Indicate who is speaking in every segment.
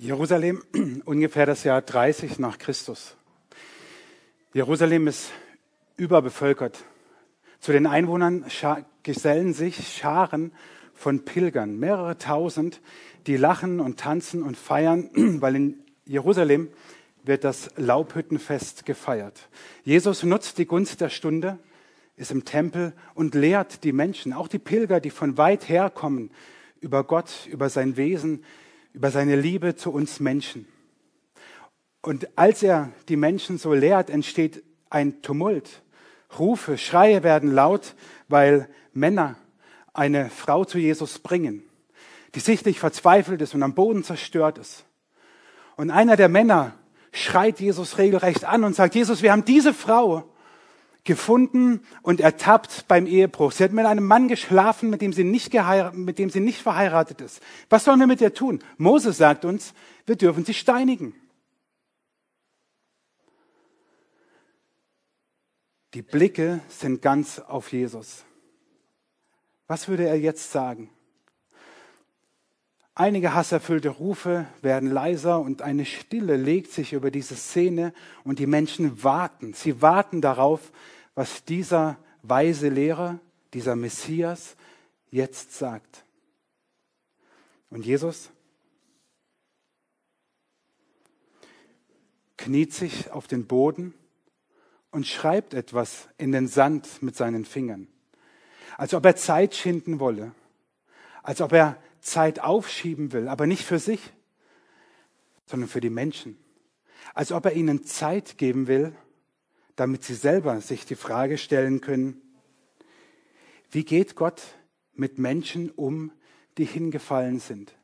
Speaker 1: Jerusalem, ungefähr das Jahr 30 nach Christus. Jerusalem ist überbevölkert. Zu den Einwohnern gesellen sich Scharen von Pilgern, mehrere tausend, die lachen und tanzen und feiern, weil in Jerusalem wird das Laubhüttenfest gefeiert. Jesus nutzt die Gunst der Stunde, ist im Tempel und lehrt die Menschen, auch die Pilger, die von weit her kommen, über Gott, über sein Wesen, über seine Liebe zu uns Menschen. Und als er die Menschen so lehrt, entsteht ein Tumult. Rufe, Schreie werden laut, weil Männer eine Frau zu Jesus bringen, die sichtlich verzweifelt ist und am Boden zerstört ist. Und einer der Männer schreit Jesus regelrecht an und sagt, Jesus, wir haben diese Frau gefunden und ertappt beim Ehebruch. Sie hat mit einem Mann geschlafen, mit dem sie nicht, mit dem sie nicht verheiratet ist. Was sollen wir mit ihr tun? Mose sagt uns, wir dürfen sie steinigen. Die Blicke sind ganz auf Jesus. Was würde er jetzt sagen? Einige hasserfüllte Rufe werden leiser und eine Stille legt sich über diese Szene und die Menschen warten. Sie warten darauf, was dieser weise Lehrer, dieser Messias jetzt sagt. Und Jesus kniet sich auf den Boden und schreibt etwas in den Sand mit seinen Fingern, als ob er Zeit schinden wolle, als ob er Zeit aufschieben will, aber nicht für sich, sondern für die Menschen, als ob er ihnen Zeit geben will, damit sie selber sich die Frage stellen können, wie geht Gott mit Menschen um, die hingefallen sind?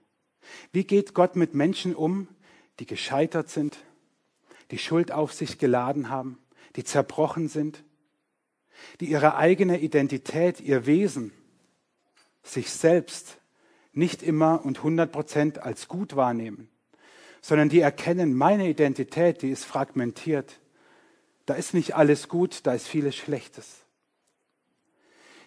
Speaker 1: Wie geht Gott mit Menschen um, die gescheitert sind, die Schuld auf sich geladen haben, die zerbrochen sind, die ihre eigene Identität, ihr Wesen, sich selbst nicht immer und 100 Prozent als gut wahrnehmen, sondern die erkennen, meine Identität, die ist fragmentiert. Da ist nicht alles gut, da ist vieles Schlechtes.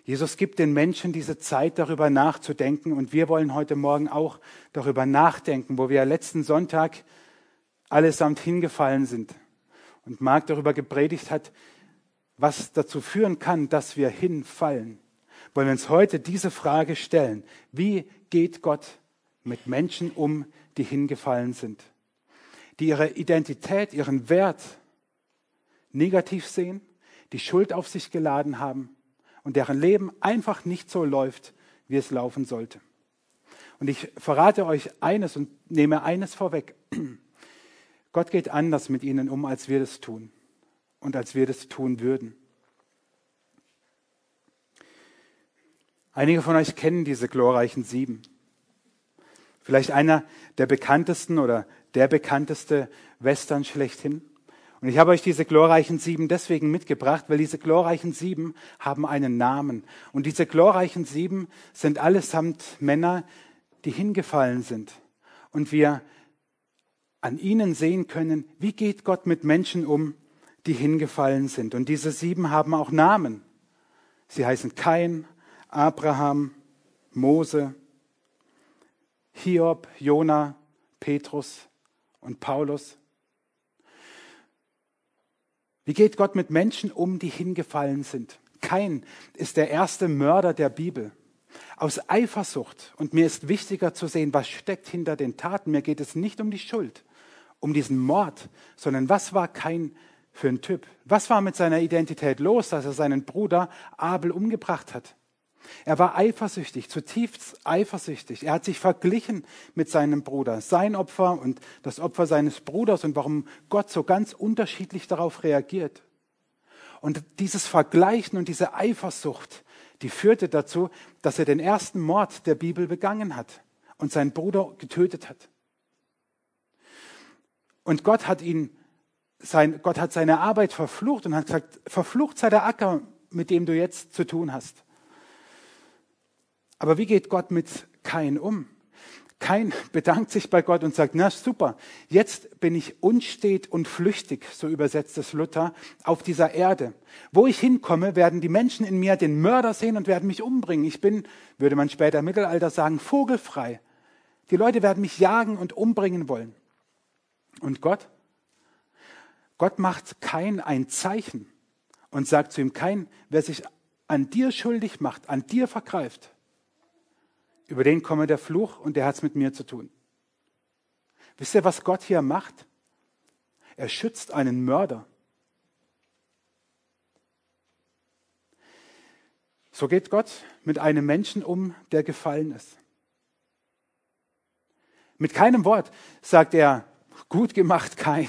Speaker 1: Jesus gibt den Menschen diese Zeit, darüber nachzudenken. Und wir wollen heute Morgen auch darüber nachdenken, wo wir letzten Sonntag allesamt hingefallen sind. Und Marc darüber gepredigt hat, was dazu führen kann, dass wir hinfallen. Wollen wir uns heute diese Frage stellen. Wie geht Gott mit Menschen um, die hingefallen sind? Die ihre Identität, ihren Wert negativ sehen, die Schuld auf sich geladen haben und deren Leben einfach nicht so läuft, wie es laufen sollte. Und ich verrate euch eines und nehme eines vorweg. Gott geht anders mit ihnen um, als wir das tun und als wir das tun würden. Einige von euch kennen diese glorreichen sieben. Vielleicht einer der bekanntesten oder der bekannteste Western schlechthin. Und ich habe euch diese glorreichen sieben deswegen mitgebracht, weil diese glorreichen sieben haben einen Namen. Und diese glorreichen sieben sind allesamt Männer, die hingefallen sind. Und wir an ihnen sehen können, wie geht Gott mit Menschen um, die hingefallen sind. Und diese sieben haben auch Namen. Sie heißen Kain, Abraham, Mose, Hiob, Jona, Petrus und Paulus. Wie geht Gott mit Menschen um, die hingefallen sind? Kein ist der erste Mörder der Bibel. Aus Eifersucht. Und mir ist wichtiger zu sehen, was steckt hinter den Taten. Mir geht es nicht um die Schuld, um diesen Mord, sondern was war kein für ein Typ? Was war mit seiner Identität los, dass er seinen Bruder Abel umgebracht hat? Er war eifersüchtig, zutiefst eifersüchtig. Er hat sich verglichen mit seinem Bruder, sein Opfer und das Opfer seines Bruders und warum Gott so ganz unterschiedlich darauf reagiert. Und dieses Vergleichen und diese Eifersucht, die führte dazu, dass er den ersten Mord der Bibel begangen hat und seinen Bruder getötet hat. Und Gott hat ihn, sein, Gott hat seine Arbeit verflucht und hat gesagt, verflucht sei der Acker, mit dem du jetzt zu tun hast. Aber wie geht Gott mit Kain um? Kain bedankt sich bei Gott und sagt, na super, jetzt bin ich unstet und flüchtig, so übersetzt es Luther, auf dieser Erde. Wo ich hinkomme, werden die Menschen in mir den Mörder sehen und werden mich umbringen. Ich bin, würde man später im Mittelalter sagen, vogelfrei. Die Leute werden mich jagen und umbringen wollen. Und Gott? Gott macht kein ein Zeichen und sagt zu ihm kein, wer sich an dir schuldig macht, an dir vergreift, über den komme der Fluch und der hat es mit mir zu tun. Wisst ihr, was Gott hier macht? Er schützt einen Mörder. So geht Gott mit einem Menschen um, der gefallen ist. Mit keinem Wort sagt er, gut gemacht, kein.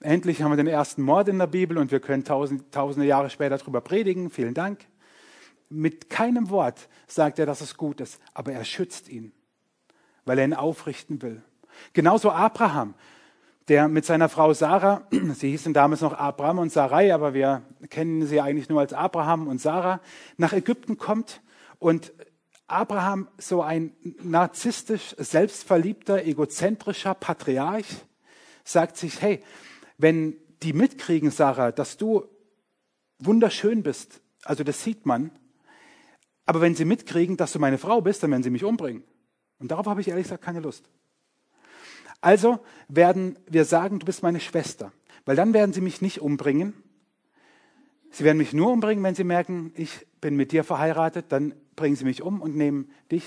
Speaker 1: Endlich haben wir den ersten Mord in der Bibel und wir können tausend, tausende Jahre später darüber predigen. Vielen Dank. Mit keinem Wort sagt er, dass es gut ist, aber er schützt ihn, weil er ihn aufrichten will. Genauso Abraham, der mit seiner Frau Sarah, sie hießen damals noch Abraham und Sarai, aber wir kennen sie eigentlich nur als Abraham und Sarah, nach Ägypten kommt und Abraham, so ein narzisstisch, selbstverliebter, egozentrischer Patriarch, sagt sich, hey, wenn die mitkriegen, Sarah, dass du wunderschön bist, also das sieht man, aber wenn sie mitkriegen, dass du meine Frau bist, dann werden sie mich umbringen. Und darauf habe ich ehrlich gesagt keine Lust. Also werden wir sagen, du bist meine Schwester, weil dann werden sie mich nicht umbringen. Sie werden mich nur umbringen, wenn sie merken, ich bin mit dir verheiratet, dann bringen sie mich um und nehmen dich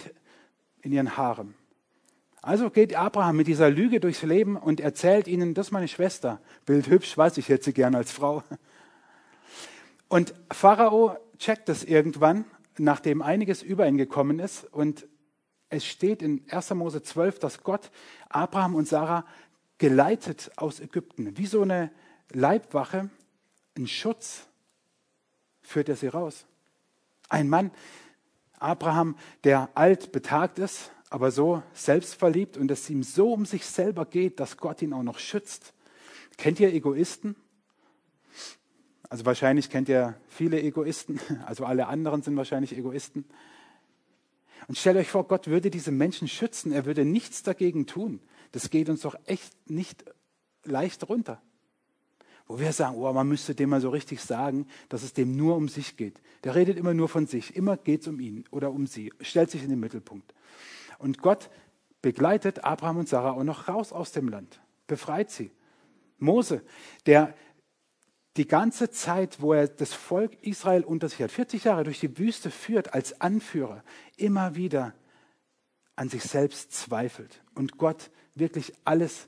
Speaker 1: in ihren Haaren. Also geht Abraham mit dieser Lüge durchs Leben und erzählt ihnen, das ist meine Schwester. Bild hübsch, weiß ich, hätte sie gern als Frau. Und Pharao checkt das irgendwann, nachdem einiges über ihn gekommen ist. Und es steht in 1. Mose 12, dass Gott Abraham und Sarah geleitet aus Ägypten. Wie so eine Leibwache, ein Schutz, führt er sie raus. Ein Mann, Abraham, der alt betagt ist, aber so selbstverliebt und es ihm so um sich selber geht, dass Gott ihn auch noch schützt. Kennt ihr Egoisten? Also wahrscheinlich kennt ihr viele Egoisten, also alle anderen sind wahrscheinlich Egoisten. Und stellt euch vor, Gott würde diese Menschen schützen, er würde nichts dagegen tun. Das geht uns doch echt nicht leicht runter wo wir sagen, oh, man müsste dem mal so richtig sagen, dass es dem nur um sich geht. Der redet immer nur von sich, immer geht es um ihn oder um sie, stellt sich in den Mittelpunkt. Und Gott begleitet Abraham und Sarah auch noch raus aus dem Land, befreit sie. Mose, der die ganze Zeit, wo er das Volk Israel unter sich hat, 40 Jahre durch die Wüste führt als Anführer, immer wieder an sich selbst zweifelt und Gott wirklich alles,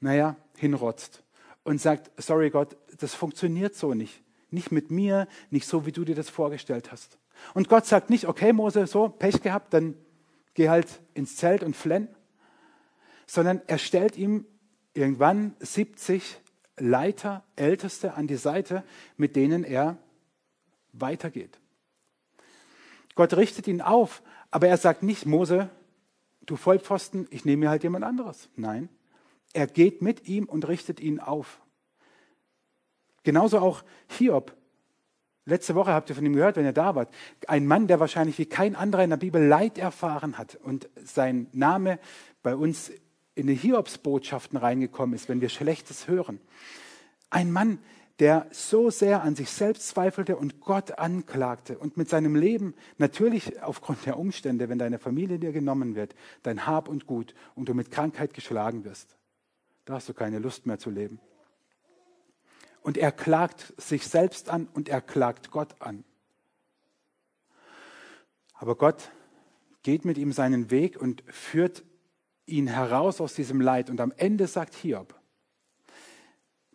Speaker 1: naja, hinrotzt und sagt, sorry Gott, das funktioniert so nicht. Nicht mit mir, nicht so, wie du dir das vorgestellt hast. Und Gott sagt nicht, okay Mose, so, Pech gehabt, dann geh halt ins Zelt und flenn, sondern er stellt ihm irgendwann 70 Leiter, Älteste an die Seite, mit denen er weitergeht. Gott richtet ihn auf, aber er sagt nicht, Mose, du Vollpfosten, ich nehme mir halt jemand anderes. Nein, er geht mit ihm und richtet ihn auf. Genauso auch Hiob. Letzte Woche habt ihr von ihm gehört, wenn ihr da wart. Ein Mann, der wahrscheinlich wie kein anderer in der Bibel Leid erfahren hat und sein Name bei uns in die Hiobsbotschaften reingekommen ist, wenn wir Schlechtes hören. Ein Mann, der so sehr an sich selbst zweifelte und Gott anklagte und mit seinem Leben, natürlich aufgrund der Umstände, wenn deine Familie dir genommen wird, dein Hab und Gut und du mit Krankheit geschlagen wirst. Da hast du keine Lust mehr zu leben. Und er klagt sich selbst an und er klagt Gott an. Aber Gott geht mit ihm seinen Weg und führt ihn heraus aus diesem Leid. Und am Ende sagt Hiob,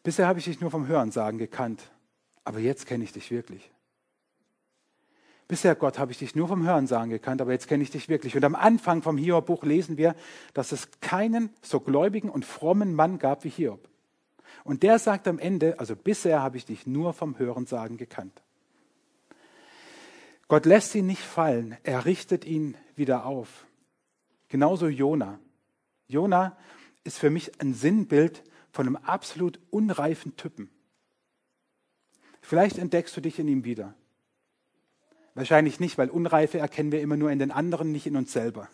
Speaker 1: bisher habe ich dich nur vom Hörensagen gekannt, aber jetzt kenne ich dich wirklich. Bisher, Gott, habe ich dich nur vom Hörensagen gekannt, aber jetzt kenne ich dich wirklich. Und am Anfang vom Hiob-Buch lesen wir, dass es keinen so gläubigen und frommen Mann gab wie Hiob. Und der sagt am Ende, also bisher habe ich dich nur vom Hörensagen gekannt. Gott lässt ihn nicht fallen, er richtet ihn wieder auf. Genauso Jona. Jona ist für mich ein Sinnbild von einem absolut unreifen Typen. Vielleicht entdeckst du dich in ihm wieder. Wahrscheinlich nicht, weil Unreife erkennen wir immer nur in den anderen, nicht in uns selber.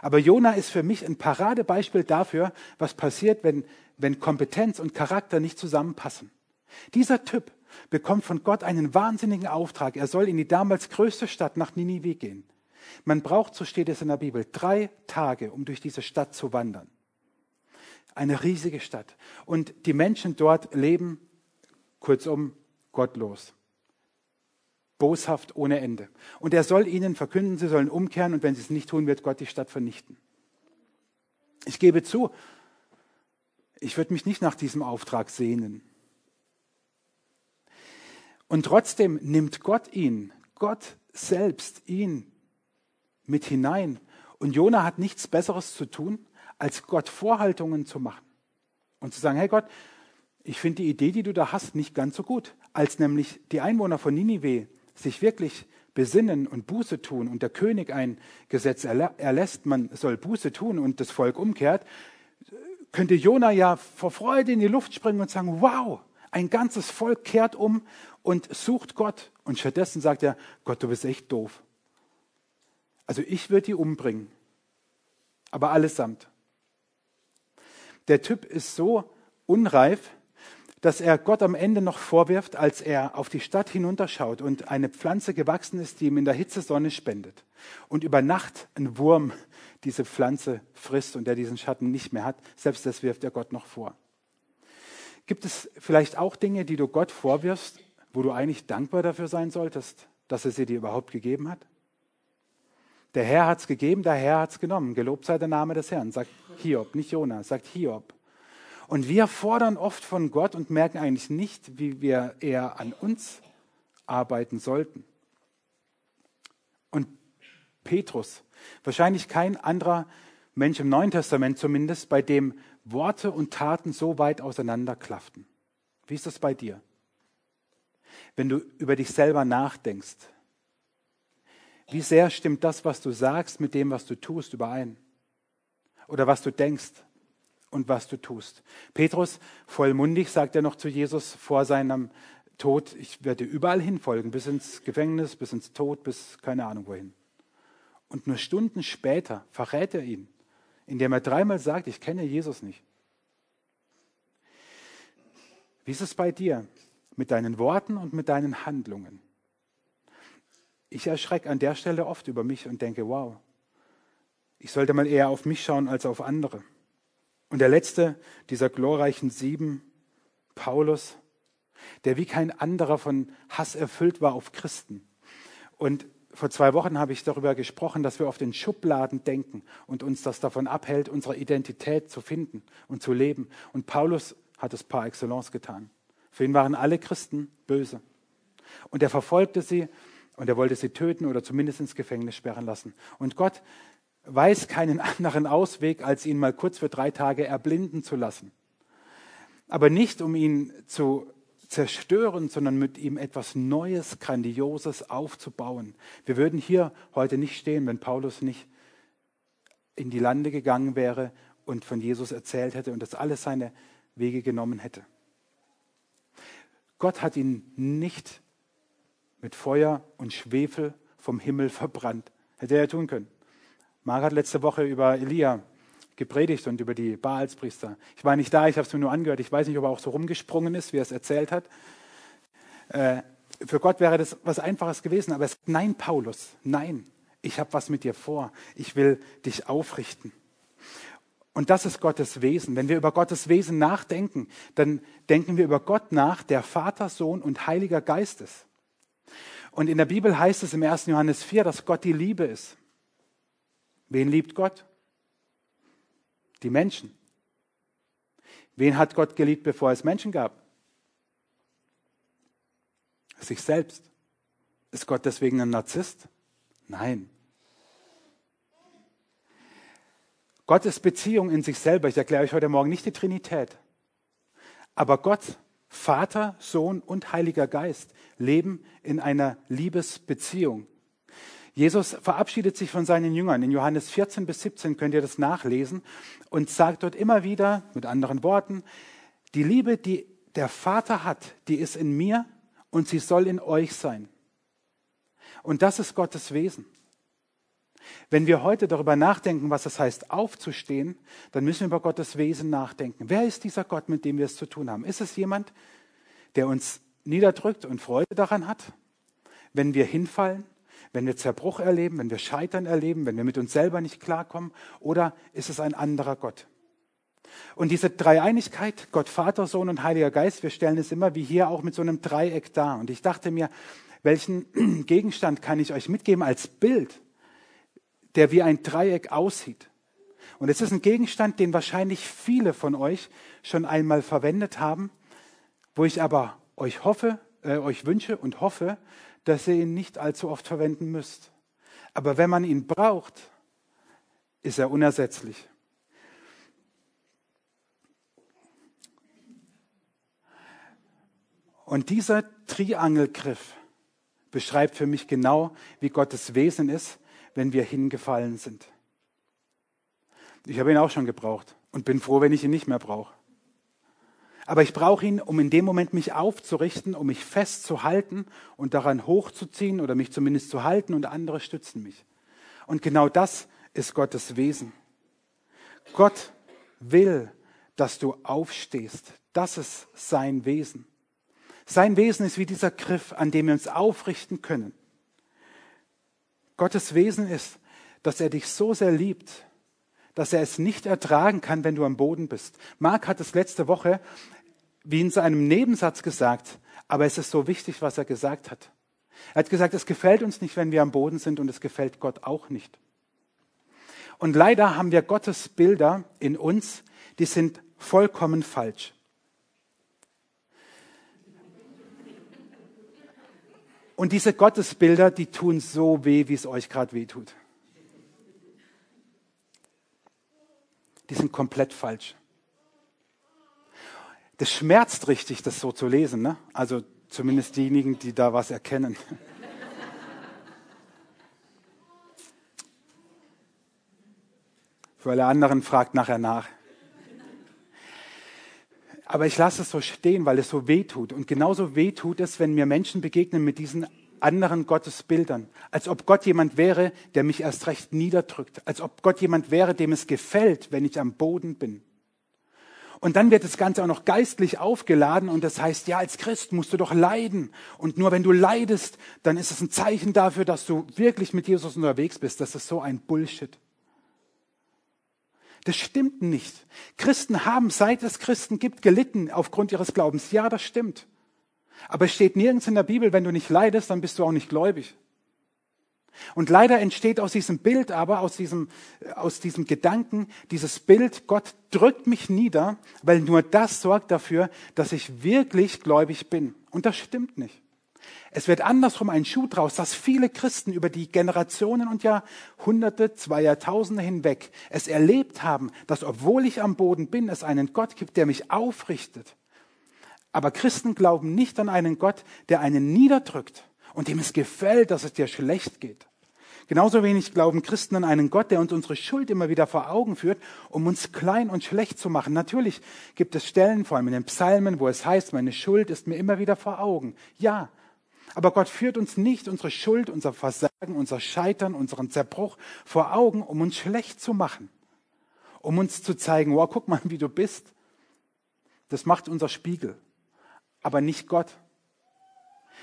Speaker 1: Aber Jona ist für mich ein Paradebeispiel dafür, was passiert, wenn, wenn Kompetenz und Charakter nicht zusammenpassen. Dieser Typ bekommt von Gott einen wahnsinnigen Auftrag. Er soll in die damals größte Stadt nach Ninive gehen. Man braucht, so steht es in der Bibel, drei Tage, um durch diese Stadt zu wandern. Eine riesige Stadt. Und die Menschen dort leben, kurzum, gottlos. Boshaft ohne Ende. Und er soll ihnen verkünden, sie sollen umkehren und wenn sie es nicht tun, wird Gott die Stadt vernichten. Ich gebe zu, ich würde mich nicht nach diesem Auftrag sehnen. Und trotzdem nimmt Gott ihn, Gott selbst ihn mit hinein. Und Jona hat nichts Besseres zu tun, als Gott Vorhaltungen zu machen. Und zu sagen, hey Gott, ich finde die Idee, die du da hast, nicht ganz so gut, als nämlich die Einwohner von Ninive sich wirklich besinnen und Buße tun und der König ein Gesetz erlässt, man soll Buße tun und das Volk umkehrt, könnte Jona ja vor Freude in die Luft springen und sagen, wow, ein ganzes Volk kehrt um und sucht Gott. Und stattdessen sagt er, Gott, du bist echt doof. Also ich würde die umbringen. Aber allesamt. Der Typ ist so unreif, dass er Gott am Ende noch vorwirft, als er auf die Stadt hinunterschaut und eine Pflanze gewachsen ist, die ihm in der Hitze Sonne spendet. Und über Nacht ein Wurm diese Pflanze frisst und der diesen Schatten nicht mehr hat. Selbst das wirft er Gott noch vor. Gibt es vielleicht auch Dinge, die du Gott vorwirfst, wo du eigentlich dankbar dafür sein solltest, dass er sie dir überhaupt gegeben hat? Der Herr hat es gegeben, der Herr hat es genommen. Gelobt sei der Name des Herrn, sagt Hiob, nicht Jona, sagt Hiob. Und wir fordern oft von Gott und merken eigentlich nicht, wie wir eher an uns arbeiten sollten. Und Petrus, wahrscheinlich kein anderer Mensch im Neuen Testament zumindest, bei dem Worte und Taten so weit auseinanderklafften. Wie ist das bei dir? Wenn du über dich selber nachdenkst, wie sehr stimmt das, was du sagst, mit dem, was du tust, überein? Oder was du denkst und was du tust. Petrus, vollmundig, sagt er noch zu Jesus vor seinem Tod, ich werde überall hinfolgen, bis ins Gefängnis, bis ins Tod, bis keine Ahnung wohin. Und nur Stunden später verrät er ihn, indem er dreimal sagt, ich kenne Jesus nicht. Wie ist es bei dir mit deinen Worten und mit deinen Handlungen? Ich erschrecke an der Stelle oft über mich und denke, wow, ich sollte mal eher auf mich schauen als auf andere. Und der letzte dieser glorreichen sieben, Paulus, der wie kein anderer von Hass erfüllt war auf Christen. Und vor zwei Wochen habe ich darüber gesprochen, dass wir auf den Schubladen denken und uns das davon abhält, unsere Identität zu finden und zu leben. Und Paulus hat es par excellence getan. Für ihn waren alle Christen böse. Und er verfolgte sie und er wollte sie töten oder zumindest ins Gefängnis sperren lassen. Und Gott weiß keinen anderen Ausweg, als ihn mal kurz für drei Tage erblinden zu lassen. Aber nicht, um ihn zu zerstören, sondern mit ihm etwas Neues, Grandioses aufzubauen. Wir würden hier heute nicht stehen, wenn Paulus nicht in die Lande gegangen wäre und von Jesus erzählt hätte und das alles seine Wege genommen hätte. Gott hat ihn nicht mit Feuer und Schwefel vom Himmel verbrannt. Hätte er tun können. Marc hat letzte Woche über Elia gepredigt und über die Baalspriester. Ich war nicht da, ich habe es mir nur angehört. Ich weiß nicht, ob er auch so rumgesprungen ist, wie er es erzählt hat. Äh, für Gott wäre das was Einfaches gewesen, aber es nein, Paulus, nein, ich habe was mit dir vor. Ich will dich aufrichten. Und das ist Gottes Wesen. Wenn wir über Gottes Wesen nachdenken, dann denken wir über Gott nach, der Vater, Sohn und Heiliger Geist ist. Und in der Bibel heißt es im 1. Johannes 4, dass Gott die Liebe ist. Wen liebt Gott? Die Menschen. Wen hat Gott geliebt, bevor es Menschen gab? Sich selbst. Ist Gott deswegen ein Narzisst? Nein. Gott ist Beziehung in sich selber. Ich erkläre euch heute Morgen nicht die Trinität. Aber Gott Vater, Sohn und Heiliger Geist leben in einer Liebesbeziehung. Jesus verabschiedet sich von seinen Jüngern. In Johannes 14 bis 17 könnt ihr das nachlesen und sagt dort immer wieder mit anderen Worten, die Liebe, die der Vater hat, die ist in mir und sie soll in euch sein. Und das ist Gottes Wesen. Wenn wir heute darüber nachdenken, was es heißt, aufzustehen, dann müssen wir über Gottes Wesen nachdenken. Wer ist dieser Gott, mit dem wir es zu tun haben? Ist es jemand, der uns niederdrückt und Freude daran hat, wenn wir hinfallen? wenn wir Zerbruch erleben, wenn wir Scheitern erleben, wenn wir mit uns selber nicht klarkommen? Oder ist es ein anderer Gott? Und diese Dreieinigkeit, Gott, Vater, Sohn und Heiliger Geist, wir stellen es immer wie hier auch mit so einem Dreieck dar. Und ich dachte mir, welchen Gegenstand kann ich euch mitgeben als Bild, der wie ein Dreieck aussieht? Und es ist ein Gegenstand, den wahrscheinlich viele von euch schon einmal verwendet haben, wo ich aber euch hoffe, äh, euch wünsche und hoffe, dass ihr ihn nicht allzu oft verwenden müsst. Aber wenn man ihn braucht, ist er unersetzlich. Und dieser Triangelgriff beschreibt für mich genau, wie Gottes Wesen ist, wenn wir hingefallen sind. Ich habe ihn auch schon gebraucht und bin froh, wenn ich ihn nicht mehr brauche. Aber ich brauche ihn, um in dem Moment mich aufzurichten, um mich festzuhalten und daran hochzuziehen oder mich zumindest zu halten und andere stützen mich. Und genau das ist Gottes Wesen. Gott will, dass du aufstehst. Das ist sein Wesen. Sein Wesen ist wie dieser Griff, an dem wir uns aufrichten können. Gottes Wesen ist, dass er dich so sehr liebt, dass er es nicht ertragen kann, wenn du am Boden bist. Mark hat es letzte Woche wie in seinem Nebensatz gesagt, aber es ist so wichtig, was er gesagt hat. Er hat gesagt, es gefällt uns nicht, wenn wir am Boden sind und es gefällt Gott auch nicht. Und leider haben wir Gottes Bilder in uns, die sind vollkommen falsch. Und diese Gottesbilder, die tun so weh, wie es euch gerade weh tut. Die sind komplett falsch. Das schmerzt richtig, das so zu lesen. Ne? Also zumindest diejenigen, die da was erkennen. Für alle anderen fragt nachher nach. Aber ich lasse es so stehen, weil es so weh tut. Und genauso weh tut es, wenn mir Menschen begegnen mit diesen anderen Gottesbildern. Als ob Gott jemand wäre, der mich erst recht niederdrückt. Als ob Gott jemand wäre, dem es gefällt, wenn ich am Boden bin. Und dann wird das Ganze auch noch geistlich aufgeladen und das heißt, ja, als Christ musst du doch leiden. Und nur wenn du leidest, dann ist es ein Zeichen dafür, dass du wirklich mit Jesus unterwegs bist. Das ist so ein Bullshit. Das stimmt nicht. Christen haben, seit es Christen gibt, gelitten aufgrund ihres Glaubens. Ja, das stimmt. Aber es steht nirgends in der Bibel, wenn du nicht leidest, dann bist du auch nicht gläubig. Und leider entsteht aus diesem Bild aber, aus diesem, aus diesem Gedanken, dieses Bild, Gott drückt mich nieder, weil nur das sorgt dafür, dass ich wirklich gläubig bin. Und das stimmt nicht. Es wird andersrum ein Schuh draus, dass viele Christen über die Generationen und Jahrhunderte, zwei Jahrtausende hinweg es erlebt haben, dass obwohl ich am Boden bin, es einen Gott gibt, der mich aufrichtet. Aber Christen glauben nicht an einen Gott, der einen niederdrückt und dem es gefällt, dass es dir schlecht geht. Genauso wenig glauben Christen an einen Gott, der uns unsere Schuld immer wieder vor Augen führt, um uns klein und schlecht zu machen. Natürlich gibt es Stellen, vor allem in den Psalmen, wo es heißt, meine Schuld ist mir immer wieder vor Augen. Ja, aber Gott führt uns nicht unsere Schuld, unser Versagen, unser Scheitern, unseren Zerbruch vor Augen, um uns schlecht zu machen. Um uns zu zeigen, wow, guck mal, wie du bist. Das macht unser Spiegel. Aber nicht Gott.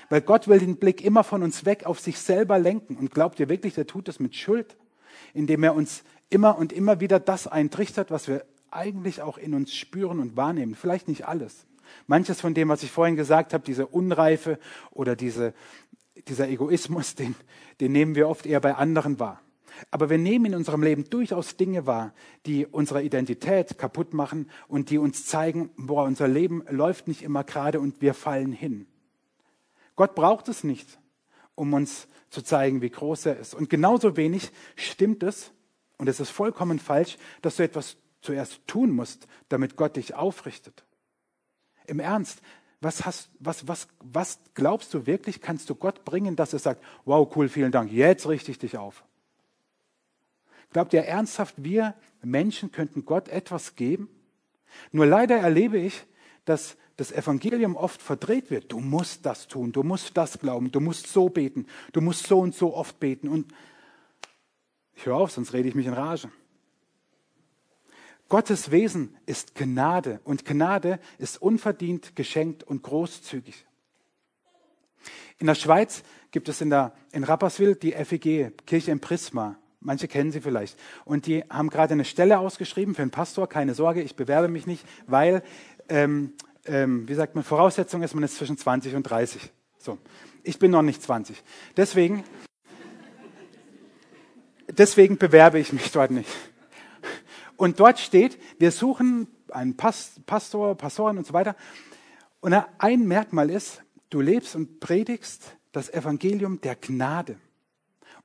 Speaker 1: Weil Gott will den Blick immer von uns weg auf sich selber lenken. Und glaubt ihr wirklich, der tut das mit Schuld? Indem er uns immer und immer wieder das eintrichtert, was wir eigentlich auch in uns spüren und wahrnehmen. Vielleicht nicht alles. Manches von dem, was ich vorhin gesagt habe, diese Unreife oder diese, dieser Egoismus, den, den nehmen wir oft eher bei anderen wahr. Aber wir nehmen in unserem Leben durchaus Dinge wahr, die unsere Identität kaputt machen und die uns zeigen, boah, unser Leben läuft nicht immer gerade und wir fallen hin. Gott braucht es nicht, um uns zu zeigen, wie groß er ist. Und genauso wenig stimmt es, und es ist vollkommen falsch, dass du etwas zuerst tun musst, damit Gott dich aufrichtet. Im Ernst, was, hast, was, was, was glaubst du wirklich, kannst du Gott bringen, dass er sagt, wow, cool, vielen Dank, jetzt richte ich dich auf? Glaubt ihr ernsthaft, wir Menschen könnten Gott etwas geben? Nur leider erlebe ich, dass das Evangelium oft verdreht wird. Du musst das tun, du musst das glauben, du musst so beten, du musst so und so oft beten. Und ich höre auf, sonst rede ich mich in Rage. Gottes Wesen ist Gnade und Gnade ist unverdient geschenkt und großzügig. In der Schweiz gibt es in, der, in Rapperswil die FEG, Kirche im Prisma. Manche kennen sie vielleicht. Und die haben gerade eine Stelle ausgeschrieben für einen Pastor. Keine Sorge, ich bewerbe mich nicht, weil, ähm, ähm, wie sagt man, Voraussetzung ist, man ist zwischen 20 und 30. So. Ich bin noch nicht 20. Deswegen, deswegen bewerbe ich mich dort nicht. Und dort steht, wir suchen einen Pastor, Pastoren und so weiter. Und ein Merkmal ist, du lebst und predigst das Evangelium der Gnade.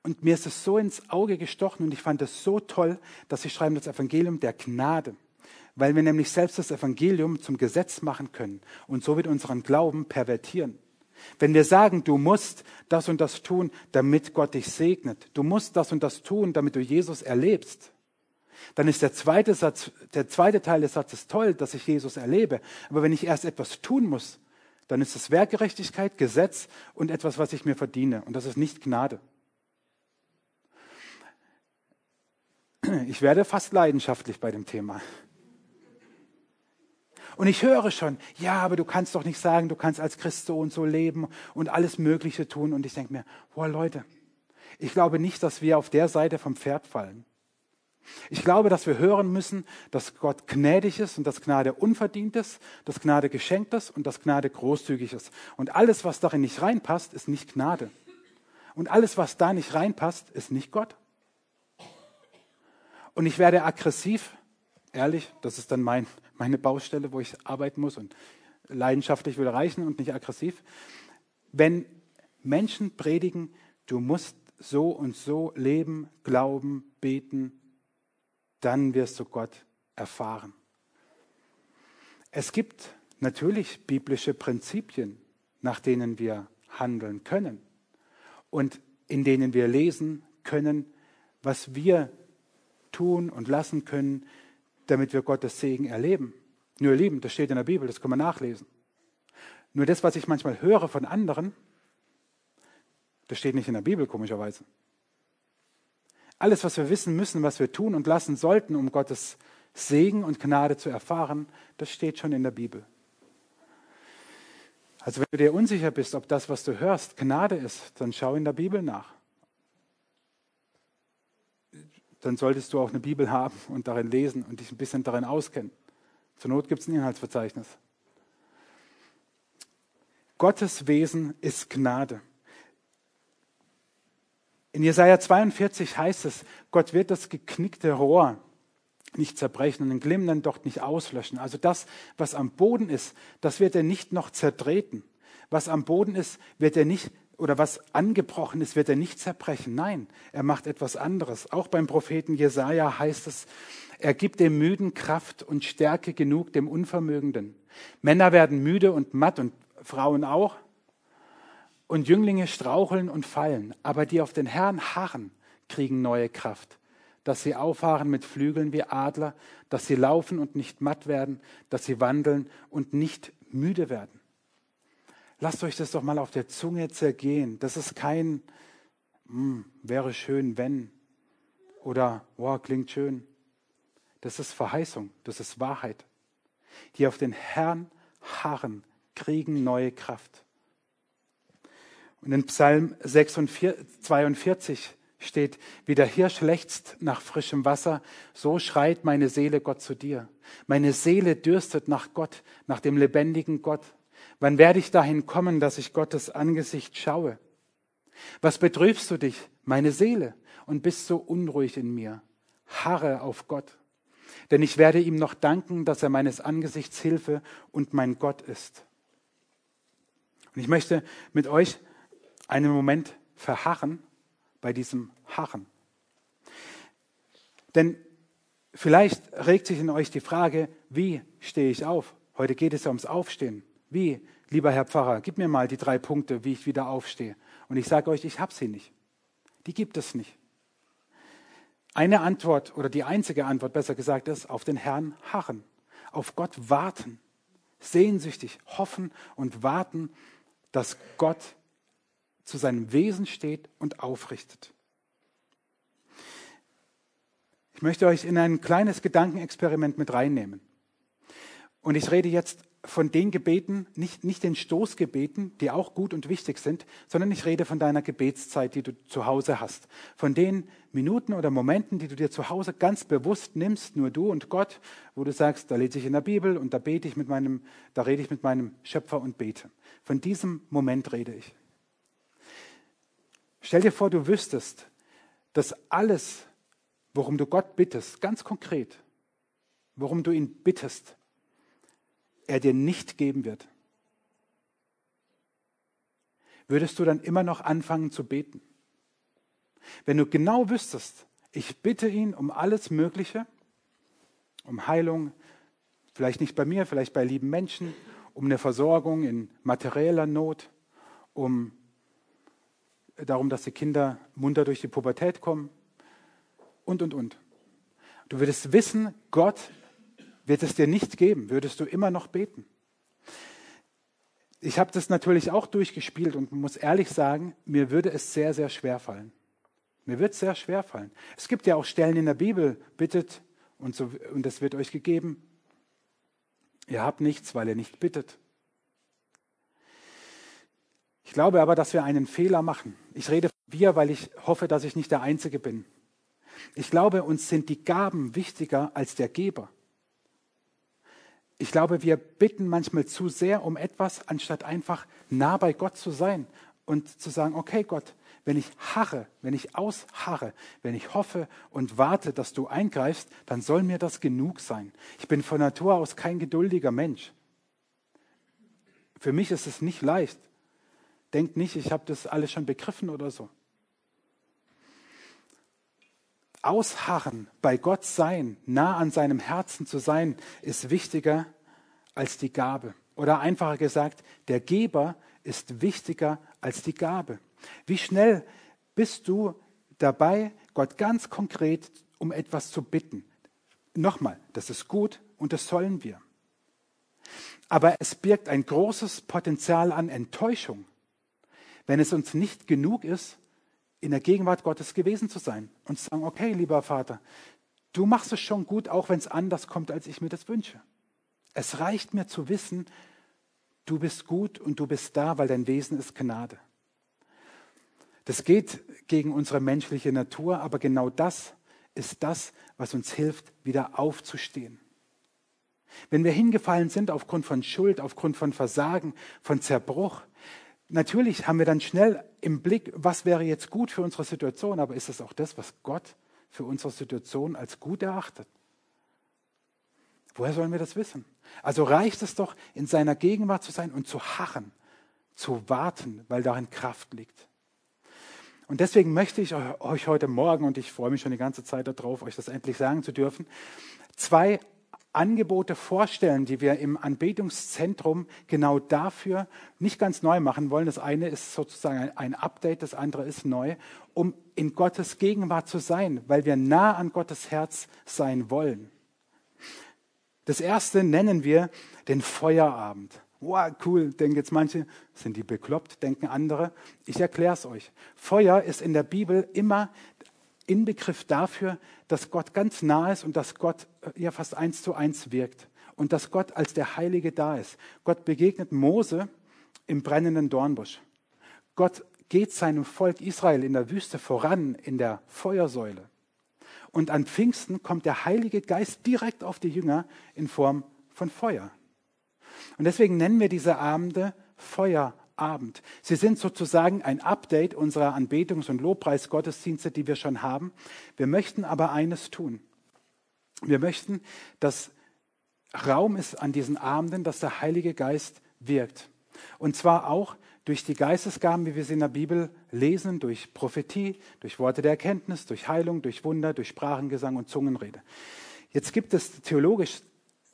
Speaker 1: Und mir ist es so ins Auge gestochen und ich fand es so toll, dass sie schreiben das Evangelium der Gnade. Weil wir nämlich selbst das Evangelium zum Gesetz machen können und so wird unseren Glauben pervertieren. Wenn wir sagen, du musst das und das tun, damit Gott dich segnet, du musst das und das tun, damit du Jesus erlebst, dann ist der zweite, Satz, der zweite Teil des Satzes toll, dass ich Jesus erlebe. Aber wenn ich erst etwas tun muss, dann ist es Werkgerechtigkeit, Gesetz und etwas, was ich mir verdiene. Und das ist nicht Gnade. Ich werde fast leidenschaftlich bei dem Thema. Und ich höre schon, ja, aber du kannst doch nicht sagen, du kannst als Christ so und so leben und alles Mögliche tun. Und ich denke mir, boah Leute, ich glaube nicht, dass wir auf der Seite vom Pferd fallen. Ich glaube, dass wir hören müssen, dass Gott gnädig ist und dass Gnade unverdient ist, dass Gnade geschenkt ist und dass Gnade großzügig ist. Und alles, was darin nicht reinpasst, ist nicht Gnade. Und alles, was da nicht reinpasst, ist nicht Gott. Und ich werde aggressiv, ehrlich, das ist dann mein, meine Baustelle, wo ich arbeiten muss und leidenschaftlich will reichen und nicht aggressiv. Wenn Menschen predigen, du musst so und so leben, glauben, beten, dann wirst du Gott erfahren. Es gibt natürlich biblische Prinzipien, nach denen wir handeln können und in denen wir lesen können, was wir tun und lassen können, damit wir Gottes Segen erleben. Nur ihr Lieben, das steht in der Bibel, das können wir nachlesen. Nur das, was ich manchmal höre von anderen, das steht nicht in der Bibel, komischerweise. Alles, was wir wissen müssen, was wir tun und lassen sollten, um Gottes Segen und Gnade zu erfahren, das steht schon in der Bibel. Also wenn du dir unsicher bist, ob das, was du hörst, Gnade ist, dann schau in der Bibel nach. Dann solltest du auch eine Bibel haben und darin lesen und dich ein bisschen darin auskennen. Zur Not gibt es ein Inhaltsverzeichnis. Gottes Wesen ist Gnade. In Jesaja 42 heißt es, Gott wird das geknickte Rohr nicht zerbrechen und den glimmenden Docht nicht auslöschen. Also das, was am Boden ist, das wird er nicht noch zertreten. Was am Boden ist, wird er nicht, oder was angebrochen ist, wird er nicht zerbrechen. Nein, er macht etwas anderes. Auch beim Propheten Jesaja heißt es, er gibt dem Müden Kraft und Stärke genug dem Unvermögenden. Männer werden müde und matt und Frauen auch und Jünglinge straucheln und fallen, aber die auf den Herrn harren, kriegen neue Kraft, dass sie auffahren mit Flügeln wie Adler, dass sie laufen und nicht matt werden, dass sie wandeln und nicht müde werden. Lasst euch das doch mal auf der Zunge zergehen. Das ist kein hm, wäre schön, wenn oder wow, klingt schön. Das ist Verheißung, das ist Wahrheit. Die auf den Herrn harren, kriegen neue Kraft. Und in Psalm 42 steht, wie der Hirsch lechzt nach frischem Wasser, so schreit meine Seele Gott zu dir. Meine Seele dürstet nach Gott, nach dem lebendigen Gott. Wann werde ich dahin kommen, dass ich Gottes Angesicht schaue? Was betrübst du dich, meine Seele, und bist so unruhig in mir? Harre auf Gott. Denn ich werde ihm noch danken, dass er meines Angesichts Hilfe und mein Gott ist. Und ich möchte mit euch einen Moment verharren bei diesem Harren. Denn vielleicht regt sich in euch die Frage, wie stehe ich auf? Heute geht es ja ums Aufstehen. Wie, lieber Herr Pfarrer, gib mir mal die drei Punkte, wie ich wieder aufstehe. Und ich sage euch, ich habe sie nicht. Die gibt es nicht. Eine Antwort oder die einzige Antwort, besser gesagt, ist auf den Herrn harren, auf Gott warten, sehnsüchtig hoffen und warten, dass Gott zu seinem Wesen steht und aufrichtet. Ich möchte euch in ein kleines Gedankenexperiment mit reinnehmen. Und ich rede jetzt von den Gebeten, nicht, nicht den Stoßgebeten, die auch gut und wichtig sind, sondern ich rede von deiner Gebetszeit, die du zu Hause hast. Von den Minuten oder Momenten, die du dir zu Hause ganz bewusst nimmst, nur du und Gott, wo du sagst, da lese ich in der Bibel und da bete ich mit meinem, da rede ich mit meinem Schöpfer und bete. Von diesem Moment rede ich. Stell dir vor, du wüsstest, dass alles, worum du Gott bittest, ganz konkret, worum du ihn bittest, er dir nicht geben wird. Würdest du dann immer noch anfangen zu beten? Wenn du genau wüsstest, ich bitte ihn um alles Mögliche, um Heilung, vielleicht nicht bei mir, vielleicht bei lieben Menschen, um eine Versorgung in materieller Not, um darum, dass die Kinder munter durch die Pubertät kommen und, und, und. Du würdest wissen, Gott wird es dir nicht geben, würdest du immer noch beten. Ich habe das natürlich auch durchgespielt und muss ehrlich sagen, mir würde es sehr, sehr schwer fallen. Mir wird es sehr schwer fallen. Es gibt ja auch Stellen in der Bibel, bittet und, so, und es wird euch gegeben. Ihr habt nichts, weil ihr nicht bittet. Ich glaube aber, dass wir einen Fehler machen. Ich rede von wir, weil ich hoffe, dass ich nicht der Einzige bin. Ich glaube, uns sind die Gaben wichtiger als der Geber. Ich glaube, wir bitten manchmal zu sehr um etwas, anstatt einfach nah bei Gott zu sein und zu sagen, okay Gott, wenn ich harre, wenn ich ausharre, wenn ich hoffe und warte, dass du eingreifst, dann soll mir das genug sein. Ich bin von Natur aus kein geduldiger Mensch. Für mich ist es nicht leicht. Denkt nicht, ich habe das alles schon begriffen oder so. Ausharren, bei Gott sein, nah an seinem Herzen zu sein, ist wichtiger als die Gabe. Oder einfacher gesagt, der Geber ist wichtiger als die Gabe. Wie schnell bist du dabei, Gott ganz konkret um etwas zu bitten? Nochmal, das ist gut und das sollen wir. Aber es birgt ein großes Potenzial an Enttäuschung, wenn es uns nicht genug ist, in der Gegenwart Gottes gewesen zu sein und zu sagen, okay, lieber Vater, du machst es schon gut, auch wenn es anders kommt, als ich mir das wünsche. Es reicht mir zu wissen, du bist gut und du bist da, weil dein Wesen ist Gnade. Das geht gegen unsere menschliche Natur, aber genau das ist das, was uns hilft, wieder aufzustehen. Wenn wir hingefallen sind aufgrund von Schuld, aufgrund von Versagen, von Zerbruch, Natürlich haben wir dann schnell im Blick, was wäre jetzt gut für unsere Situation, aber ist es auch das, was Gott für unsere Situation als gut erachtet? Woher sollen wir das wissen? Also reicht es doch, in seiner Gegenwart zu sein und zu harren, zu warten, weil darin Kraft liegt. Und deswegen möchte ich euch heute Morgen, und ich freue mich schon die ganze Zeit darauf, euch das endlich sagen zu dürfen, zwei Angebote vorstellen, die wir im Anbetungszentrum genau dafür nicht ganz neu machen wollen. Das eine ist sozusagen ein Update, das andere ist neu, um in Gottes Gegenwart zu sein, weil wir nah an Gottes Herz sein wollen. Das erste nennen wir den Feuerabend. Wow, cool, denken jetzt manche, sind die bekloppt, denken andere. Ich erkläre es euch. Feuer ist in der Bibel immer Inbegriff dafür, dass Gott ganz nah ist und dass Gott äh, ja fast eins zu eins wirkt und dass Gott als der Heilige da ist. Gott begegnet Mose im brennenden Dornbusch. Gott geht seinem Volk Israel in der Wüste voran in der Feuersäule. Und an Pfingsten kommt der Heilige Geist direkt auf die Jünger in Form von Feuer. Und deswegen nennen wir diese Abende Feuer Abend. Sie sind sozusagen ein Update unserer Anbetungs- und Lobpreisgottesdienste, die wir schon haben. Wir möchten aber eines tun. Wir möchten, dass Raum ist an diesen Abenden, dass der Heilige Geist wirkt. Und zwar auch durch die Geistesgaben, wie wir sie in der Bibel lesen, durch Prophetie, durch Worte der Erkenntnis, durch Heilung, durch Wunder, durch Sprachengesang und Zungenrede. Jetzt gibt es theologisch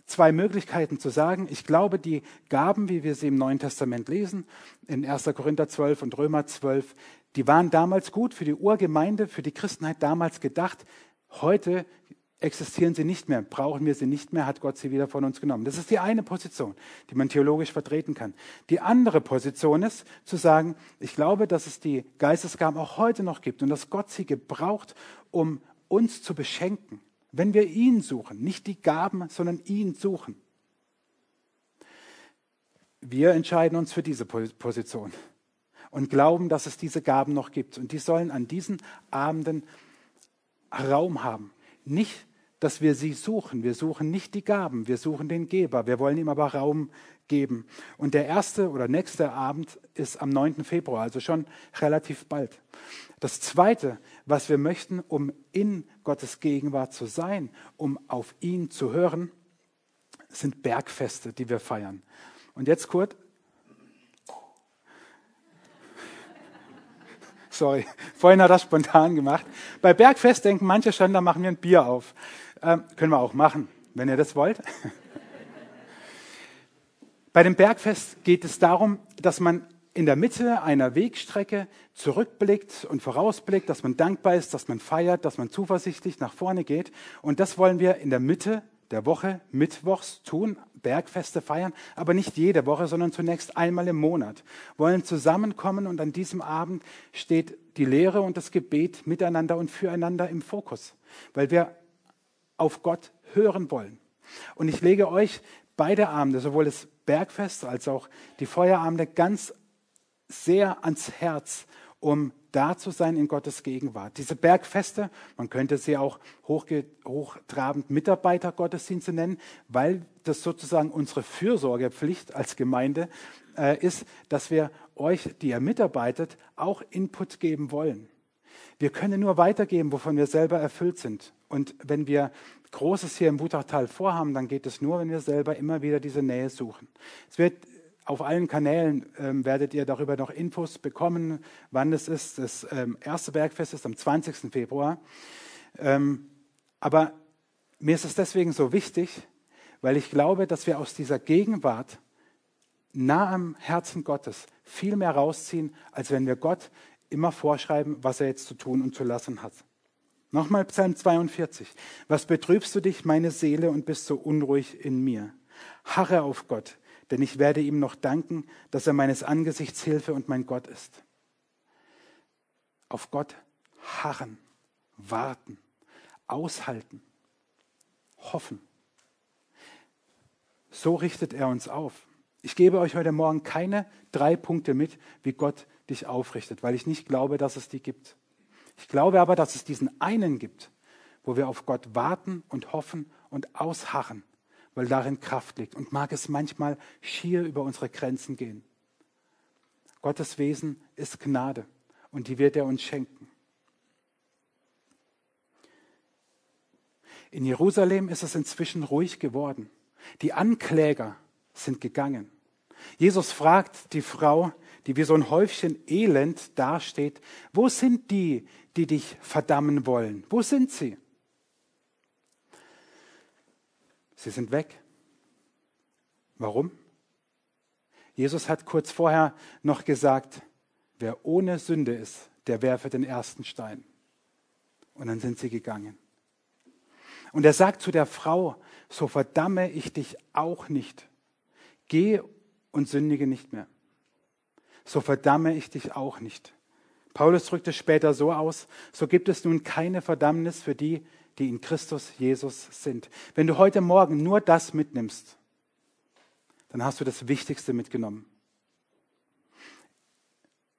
Speaker 1: zwei Möglichkeiten zu sagen, ich glaube, die Gaben, wie wir sie im Neuen Testament lesen, in 1. Korinther 12 und Römer 12, die waren damals gut für die Urgemeinde, für die Christenheit damals gedacht. Heute existieren sie nicht mehr, brauchen wir sie nicht mehr, hat Gott sie wieder von uns genommen. Das ist die eine Position, die man theologisch vertreten kann. Die andere Position ist zu sagen, ich glaube, dass es die Geistesgaben auch heute noch gibt und dass Gott sie gebraucht, um uns zu beschenken, wenn wir ihn suchen, nicht die Gaben, sondern ihn suchen. wir entscheiden uns für diese Position und glauben, dass es diese Gaben noch gibt. Und die sollen an diesen Abenden Raum haben. Nicht, dass wir sie suchen. Wir suchen nicht die Gaben, wir suchen den Geber. Wir wollen ihm aber Raum geben. Und der erste oder nächste Abend ist am 9. Februar, also schon relativ bald. Das zweite, was wir möchten, um in Gottes Gegenwart zu sein, um auf ihn zu hören, sind Bergfeste, die wir feiern. Und jetzt Kurt. Sorry, vorhin hat er das spontan gemacht. Bei Bergfest denken manche schon, da machen wir ein Bier auf. Ähm, können wir auch machen, wenn ihr das wollt. Bei dem Bergfest geht es darum, dass man in der Mitte einer Wegstrecke zurückblickt und vorausblickt, dass man dankbar ist, dass man feiert, dass man zuversichtlich nach vorne geht. Und das wollen wir in der Mitte der Woche mittwochs tun, Bergfeste feiern, aber nicht jede Woche, sondern zunächst einmal im Monat. Wollen zusammenkommen und an diesem Abend steht die Lehre und das Gebet miteinander und füreinander im Fokus, weil wir auf Gott hören wollen. Und ich lege euch beide Abende, sowohl das Bergfest als auch die Feuerabende, ganz sehr ans Herz, um da zu sein in Gottes Gegenwart. Diese Bergfeste, man könnte sie auch hochtrabend Mitarbeitergottesdienste nennen, weil das sozusagen unsere Fürsorgepflicht als Gemeinde äh, ist, dass wir euch, die ihr mitarbeitet, auch Input geben wollen. Wir können nur weitergeben, wovon wir selber erfüllt sind. Und wenn wir Großes hier im Wutachtal vorhaben, dann geht es nur, wenn wir selber immer wieder diese Nähe suchen. Es wird auf allen Kanälen ähm, werdet ihr darüber noch Infos bekommen, wann es ist. Das ähm, erste Bergfest ist am 20. Februar. Ähm, aber mir ist es deswegen so wichtig, weil ich glaube, dass wir aus dieser Gegenwart nah am Herzen Gottes viel mehr rausziehen, als wenn wir Gott immer vorschreiben, was er jetzt zu tun und zu lassen hat. Nochmal Psalm 42. Was betrübst du dich, meine Seele, und bist so unruhig in mir? Harre auf Gott, denn ich werde ihm noch danken, dass er meines Angesichts Hilfe und mein Gott ist. Auf Gott harren, warten, aushalten, hoffen. So richtet er uns auf. Ich gebe euch heute Morgen keine drei Punkte mit, wie Gott dich aufrichtet, weil ich nicht glaube, dass es die gibt. Ich glaube aber, dass es diesen einen gibt, wo wir auf Gott warten und hoffen und ausharren, weil darin Kraft liegt. Und mag es manchmal schier über unsere Grenzen gehen. Gottes Wesen ist Gnade und die wird er uns schenken. In Jerusalem ist es inzwischen ruhig geworden. Die Ankläger sind gegangen. Jesus fragt die Frau, die wie so ein Häufchen Elend dasteht, wo sind die, die dich verdammen wollen? Wo sind sie? Sie sind weg. Warum? Jesus hat kurz vorher noch gesagt, wer ohne Sünde ist, der werfe den ersten Stein. Und dann sind sie gegangen. Und er sagt zu der Frau, so verdamme ich dich auch nicht. Geh und sündige nicht mehr. So verdamme ich dich auch nicht. Paulus drückt es später so aus, so gibt es nun keine Verdammnis für die, die in Christus Jesus sind. Wenn du heute Morgen nur das mitnimmst, dann hast du das Wichtigste mitgenommen.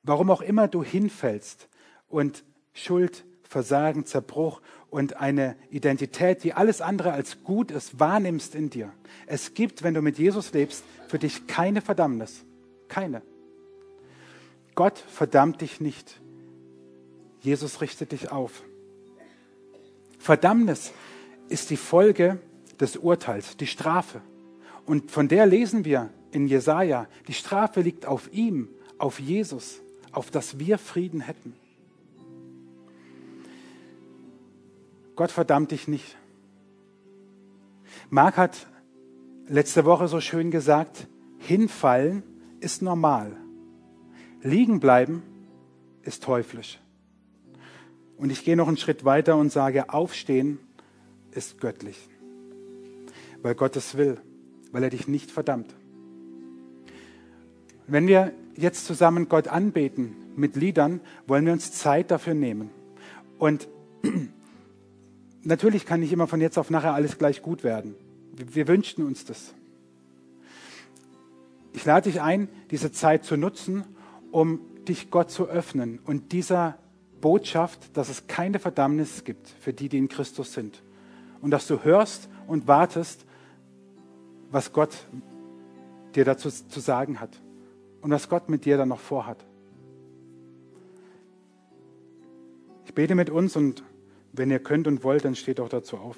Speaker 1: Warum auch immer du hinfällst und Schuld, Versagen, Zerbruch und eine Identität, die alles andere als gut ist, wahrnimmst in dir. Es gibt, wenn du mit Jesus lebst, für dich keine Verdammnis. Keine. Gott verdammt dich nicht. Jesus richtet dich auf. Verdammnis ist die Folge des Urteils, die Strafe. Und von der lesen wir in Jesaja: Die Strafe liegt auf ihm, auf Jesus, auf dass wir Frieden hätten. Gott verdammt dich nicht. Mark hat letzte Woche so schön gesagt: Hinfallen ist normal. Liegen bleiben ist teuflisch. Und ich gehe noch einen Schritt weiter und sage, aufstehen ist göttlich. Weil Gott es will, weil er dich nicht verdammt. Wenn wir jetzt zusammen Gott anbeten mit Liedern, wollen wir uns Zeit dafür nehmen. Und natürlich kann nicht immer von jetzt auf nachher alles gleich gut werden. Wir wünschten uns das. Ich lade dich ein, diese Zeit zu nutzen, um dich Gott zu öffnen und dieser Botschaft, dass es keine Verdammnis gibt für die, die in Christus sind. Und dass du hörst und wartest, was Gott dir dazu zu sagen hat und was Gott mit dir dann noch vorhat. Ich bete mit uns und wenn ihr könnt und wollt, dann steht auch dazu auf.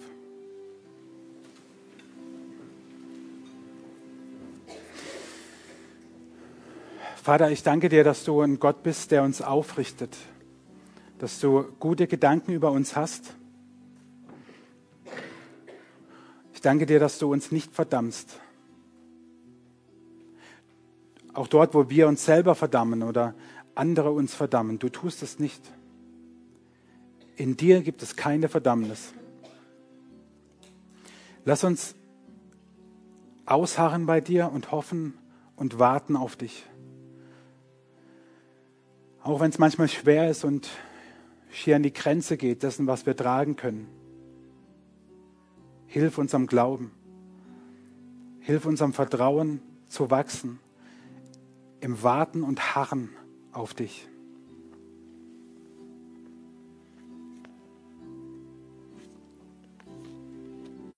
Speaker 1: Vater, ich danke dir, dass du ein Gott bist, der uns aufrichtet, dass du gute Gedanken über uns hast. Ich danke dir, dass du uns nicht verdammst. Auch dort, wo wir uns selber verdammen oder andere uns verdammen, du tust es nicht. In dir gibt es keine Verdammnis. Lass uns ausharren bei dir und hoffen und warten auf dich. Auch wenn es manchmal schwer ist und schier an die Grenze geht, dessen, was wir tragen können. Hilf unserem Glauben. Hilf unserem Vertrauen zu wachsen. Im Warten und Harren auf dich.